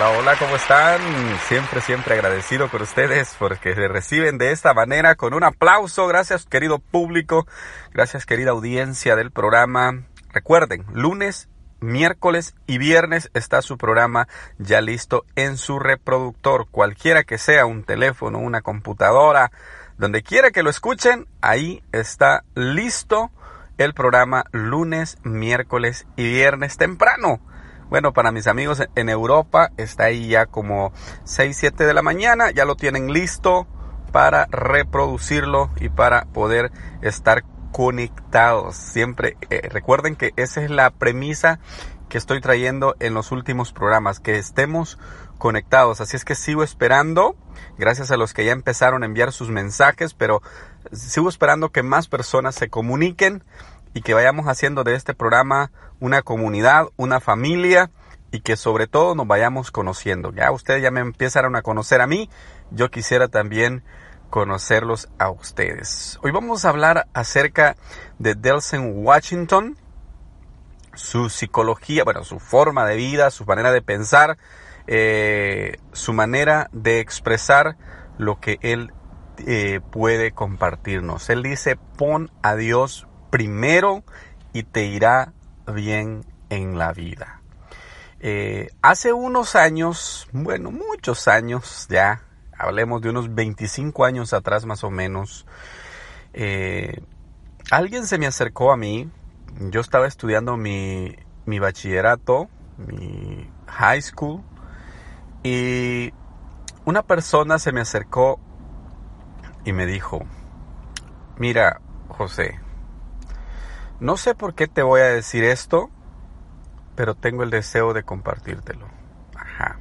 Hola, hola, ¿cómo están? Siempre, siempre agradecido con ustedes porque se reciben de esta manera con un aplauso. Gracias, querido público. Gracias, querida audiencia del programa. Recuerden, lunes, miércoles y viernes está su programa ya listo en su reproductor. Cualquiera que sea, un teléfono, una computadora, donde quiera que lo escuchen, ahí está listo el programa lunes, miércoles y viernes temprano. Bueno, para mis amigos en Europa está ahí ya como 6, 7 de la mañana, ya lo tienen listo para reproducirlo y para poder estar conectados. Siempre eh, recuerden que esa es la premisa que estoy trayendo en los últimos programas, que estemos conectados. Así es que sigo esperando, gracias a los que ya empezaron a enviar sus mensajes, pero sigo esperando que más personas se comuniquen y que vayamos haciendo de este programa una comunidad, una familia y que sobre todo nos vayamos conociendo. Ya ustedes ya me empezaron a conocer a mí, yo quisiera también conocerlos a ustedes. Hoy vamos a hablar acerca de Delson Washington, su psicología, bueno, su forma de vida, su manera de pensar, eh, su manera de expresar lo que él eh, puede compartirnos. Él dice, pon a Dios primero y te irá bien en la vida. Eh, hace unos años, bueno, muchos años ya, hablemos de unos 25 años atrás más o menos, eh, alguien se me acercó a mí, yo estaba estudiando mi, mi bachillerato, mi high school, y una persona se me acercó y me dijo, mira, José, no sé por qué te voy a decir esto, pero tengo el deseo de compartírtelo. Ajá.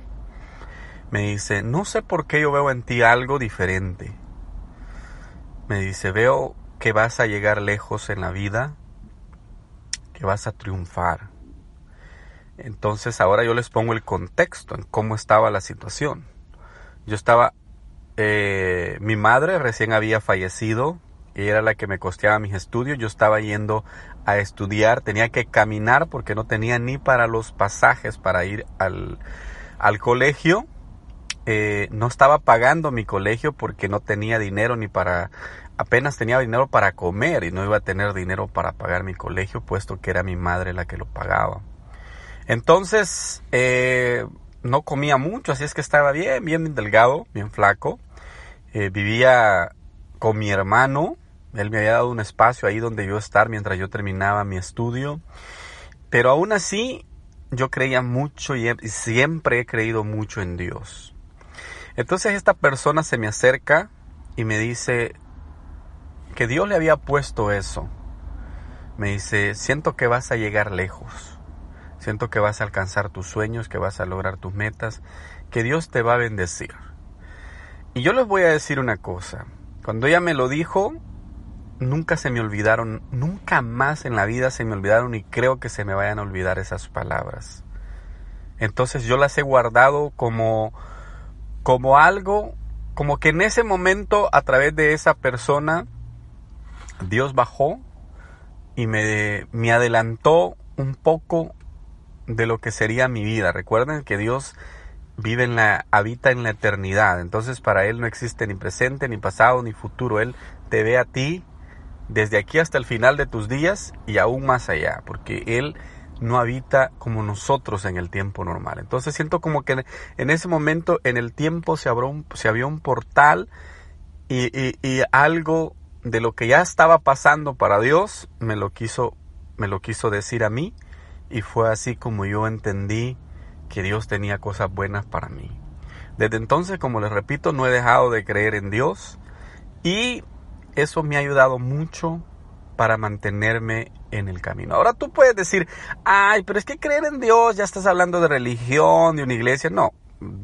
Me dice, no sé por qué yo veo en ti algo diferente. Me dice, veo que vas a llegar lejos en la vida, que vas a triunfar. Entonces ahora yo les pongo el contexto en cómo estaba la situación. Yo estaba, eh, mi madre recién había fallecido, era la que me costeaba mis estudios, yo estaba yendo a estudiar, tenía que caminar porque no tenía ni para los pasajes para ir al, al colegio. Eh, no estaba pagando mi colegio porque no tenía dinero ni para, apenas tenía dinero para comer y no iba a tener dinero para pagar mi colegio puesto que era mi madre la que lo pagaba. Entonces, eh, no comía mucho, así es que estaba bien, bien delgado, bien flaco. Eh, vivía con mi hermano. Él me había dado un espacio ahí donde yo estar mientras yo terminaba mi estudio. Pero aún así, yo creía mucho y siempre he creído mucho en Dios. Entonces esta persona se me acerca y me dice que Dios le había puesto eso. Me dice, siento que vas a llegar lejos. Siento que vas a alcanzar tus sueños, que vas a lograr tus metas, que Dios te va a bendecir. Y yo les voy a decir una cosa. Cuando ella me lo dijo, nunca se me olvidaron, nunca más en la vida se me olvidaron y creo que se me vayan a olvidar esas palabras. Entonces yo las he guardado como, como algo, como que en ese momento a través de esa persona Dios bajó y me, me adelantó un poco de lo que sería mi vida. Recuerden que Dios vive en la, habita en la eternidad. Entonces para Él no existe ni presente, ni pasado, ni futuro. Él te ve a ti desde aquí hasta el final de tus días y aún más allá, porque Él no habita como nosotros en el tiempo normal. Entonces siento como que en ese momento en el tiempo se abrió un, se abrió un portal y, y, algo de lo que ya estaba pasando para Dios me lo quiso, me lo quiso decir a mí y fue así como yo entendí que Dios tenía cosas buenas para mí. Desde entonces, como les repito, no he dejado de creer en Dios y eso me ha ayudado mucho para mantenerme en el camino. Ahora tú puedes decir, ay, pero es que creer en Dios, ya estás hablando de religión, de una iglesia. No,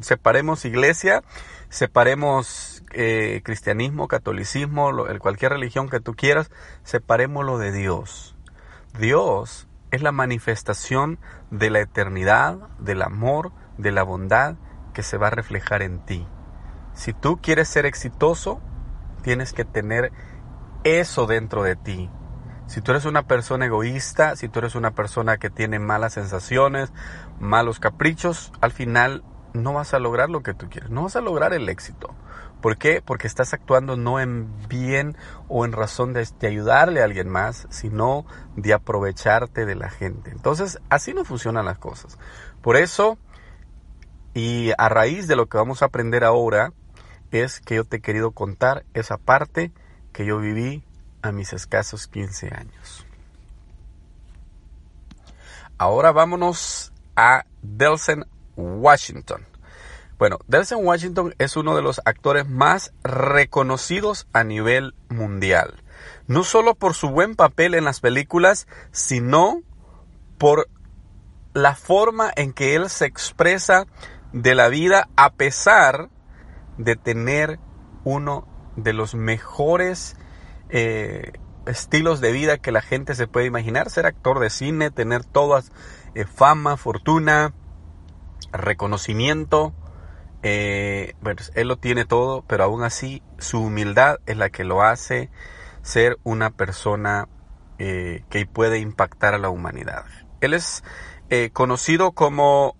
separemos iglesia, separemos eh, cristianismo, catolicismo, cualquier religión que tú quieras, separémoslo de Dios. Dios es la manifestación de la eternidad, del amor, de la bondad que se va a reflejar en ti. Si tú quieres ser exitoso, tienes que tener eso dentro de ti. Si tú eres una persona egoísta, si tú eres una persona que tiene malas sensaciones, malos caprichos, al final no vas a lograr lo que tú quieres, no vas a lograr el éxito. ¿Por qué? Porque estás actuando no en bien o en razón de, ayudarle a alguien más, sino de aprovecharte de la gente. Entonces, así no funcionan las cosas. Por eso, y a raíz de lo que vamos a aprender ahora, es que yo te he querido contar esa parte que yo viví a mis escasos 15 años. Ahora vámonos a Delsen, Washington. Bueno, Delsen Washington es uno de los actores más reconocidos a nivel mundial. No solo por su buen papel en las películas, sino por la forma en que él se expresa de la vida a pesar de tener uno de los mejores eh, estilos de vida que la gente se puede imaginar. Ser actor de cine, tener todas eh, fama, fortuna, reconocimiento. Eh, él lo tiene todo, pero aún así su humildad es la que lo hace ser una persona que puede impactar a la humanidad. Él es conocido como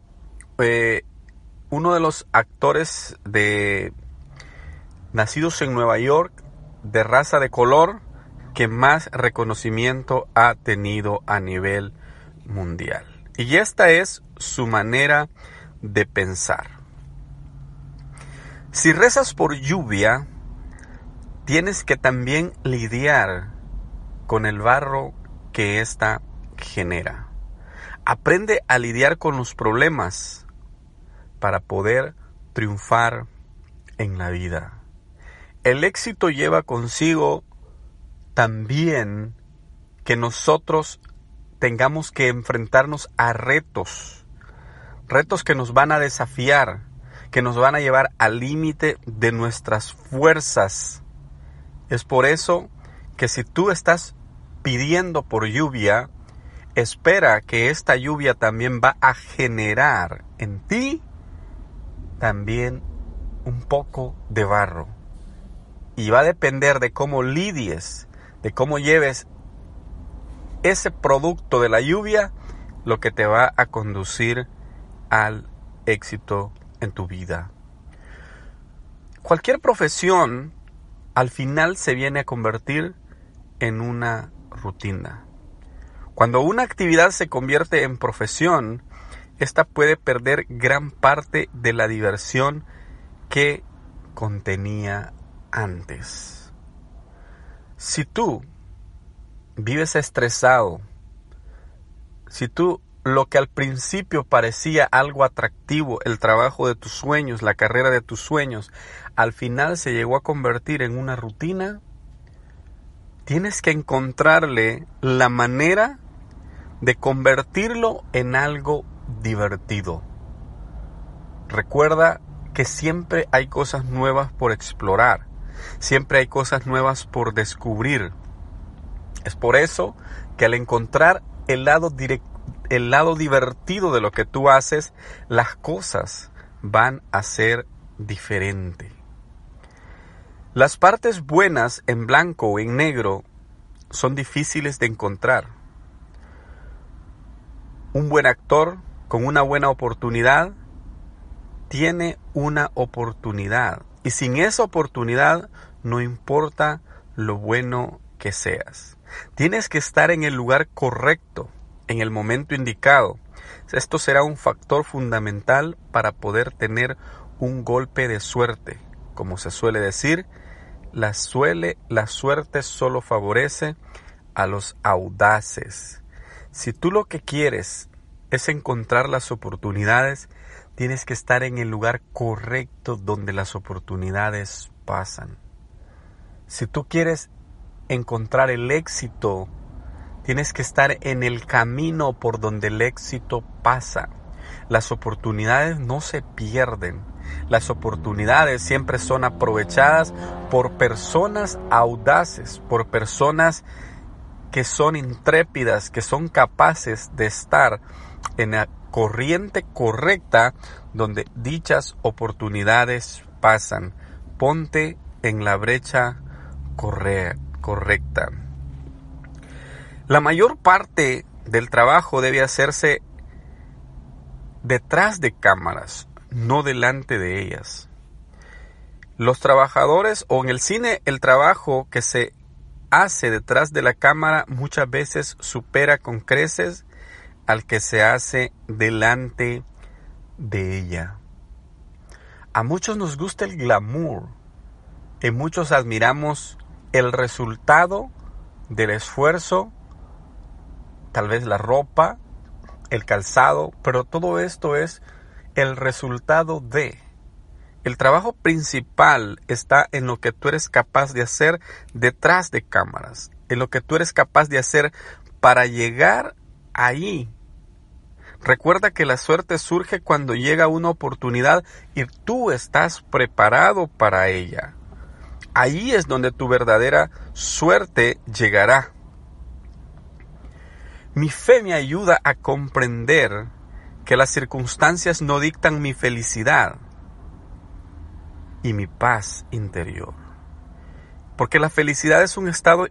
uno de los actores de nacidos en Nueva York de raza de color que más reconocimiento ha tenido a nivel mundial. Y esta es su manera de pensar. Si rezas por lluvia, tienes que también lidiar con el barro que ésta genera. Aprende a lidiar con los problemas para poder triunfar en la vida. El éxito lleva consigo también que nosotros tengamos que enfrentarnos a retos, retos que nos van a desafiar, que nos van a llevar al límite de nuestras fuerzas. Es por eso que si tú estás pidiendo por lluvia, espera que esta lluvia también va a generar en ti también un poco de barro. Y va a depender de cómo lidies, de cómo lleves ese producto de la lluvia, lo que te va a conducir al éxito en tu vida. Cualquier profesión al final se viene a convertir en una rutina. Cuando una actividad se convierte en profesión, esta puede perder gran parte de la diversión que contenía antes. Si tú vives estresado, si tú lo que al principio parecía algo atractivo, el trabajo de tus sueños, la carrera de tus sueños, al final se llegó a convertir en una rutina, tienes que encontrarle la manera de convertirlo en algo divertido. Recuerda que siempre hay cosas nuevas por explorar. Siempre hay cosas nuevas por descubrir. Es por eso que al encontrar el lado, el lado divertido de lo que tú haces, las cosas van a ser diferentes. Las partes buenas en blanco o en negro son difíciles de encontrar. Un buen actor con una buena oportunidad tiene una oportunidad y sin esa oportunidad, no importa lo bueno que seas. Tienes que estar en el lugar correcto, en el momento indicado. Esto será un factor fundamental para poder tener un golpe de suerte. Como se suele decir, la, la suerte solo favorece a los audaces. Si tú lo que quieres es encontrar las oportunidades, Tienes que estar en el lugar correcto donde las oportunidades pasan. Si tú quieres encontrar el éxito, tienes que estar en el camino por donde el éxito pasa. Las oportunidades no se pierden. Las oportunidades siempre son aprovechadas por personas audaces, por personas que son intrépidas, que son capaces de estar en la corriente correcta donde dichas oportunidades pasan. Ponte en la brecha correcta. La mayor parte del trabajo debe hacerse detrás de cámaras, no delante de ellas. Los trabajadores o en el cine el trabajo que se hace detrás de la cámara muchas veces supera con creces al que se hace delante de ella. A muchos nos gusta el glamour y muchos admiramos el resultado del esfuerzo, tal vez la ropa, el calzado, pero todo esto es el resultado de. El trabajo principal está en lo que tú eres capaz de hacer detrás de cámaras, en lo que tú eres capaz de hacer para llegar ahí. Recuerda que la suerte surge cuando llega una oportunidad y tú estás preparado para ella. Ahí es donde tu verdadera suerte llegará. Mi fe me ayuda a comprender que las circunstancias no dictan mi felicidad y mi paz interior. Porque la felicidad es un estado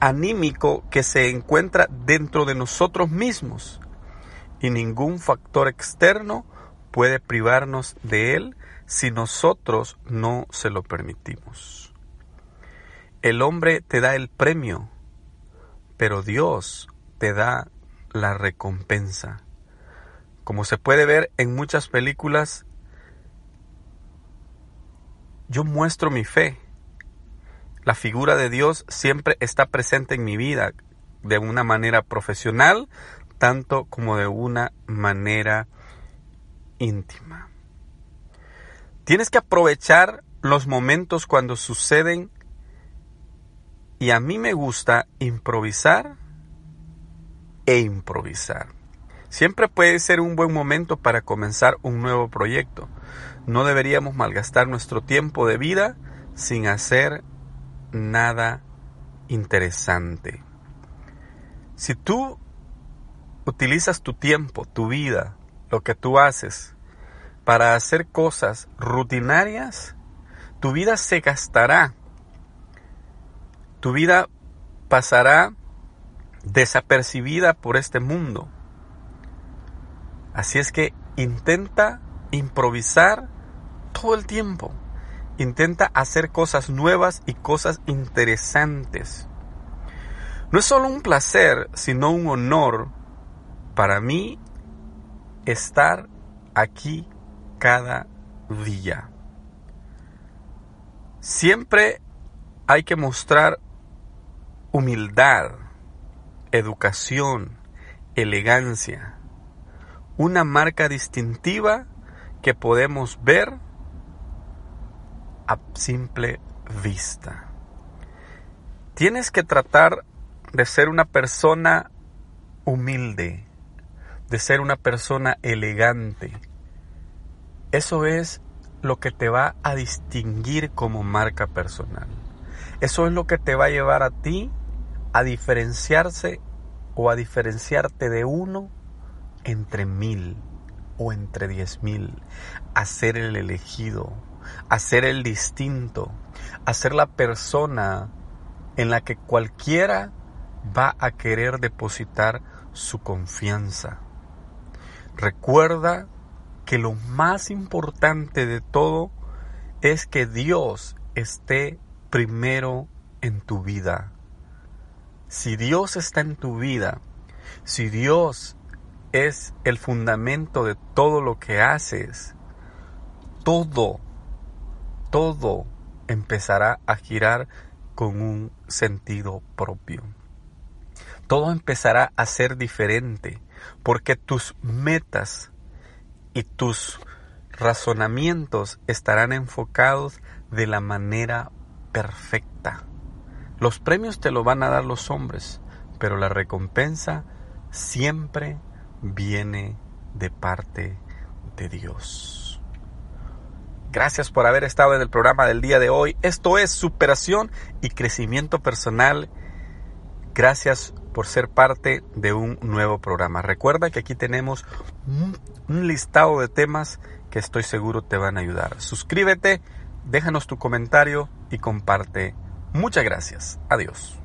anímico que se encuentra dentro de nosotros mismos y ningún factor externo puede privarnos de él si nosotros no se lo permitimos. El hombre te da el premio pero Dios te da la recompensa. Como se puede ver en muchas películas, yo muestro mi fe. La figura de Dios siempre está presente en mi vida de una manera profesional, tanto como de una manera íntima. Tienes que aprovechar los momentos cuando suceden y a mí me gusta improvisar e improvisar. Siempre puede ser un buen momento para comenzar un nuevo proyecto. No deberíamos malgastar nuestro tiempo de vida sin hacer nada interesante. Si tú utilizas tu tiempo, tu vida, lo que tú haces, para hacer cosas rutinarias, tu vida se gastará tu vida pasará desapercibida por este mundo. Así es que intenta improvisar todo el tiempo. Intenta hacer cosas nuevas y cosas interesantes. No es solo un placer, sino un honor para mí estar aquí cada día. Siempre hay que mostrar humildad, educación, elegancia, una marca distintiva que podemos ver a simple vista. Tienes que tratar de ser una persona humilde, de ser una persona elegante. Eso es lo que te va a distinguir como marca personal. Eso es lo que te va a llevar a ti a diferenciarse o a diferenciarte de uno entre mil o entre diez mil, a ser el elegido, a ser el distinto, a ser la persona en la que cualquiera va a querer depositar su confianza. Recuerda que lo más importante de todo es que Dios esté primero en tu vida. Si Dios está en tu vida, si Dios es el fundamento de todo lo que haces, todo, todo empezará a girar con un sentido propio. Todo empezará a ser diferente porque tus metas y tus razonamientos estarán enfocados de la manera perfecta. Los premios te lo van a dar los hombres, pero la recompensa siempre viene de parte de Dios. Gracias por haber estado en el programa del día de hoy. Esto es superación y crecimiento personal. Gracias por ser parte de un nuevo programa. Recuerda que aquí tenemos un listado de temas que estoy seguro te van a ayudar. Suscríbete déjanos tu comentario y comparte. Muchas gracias. Adiós.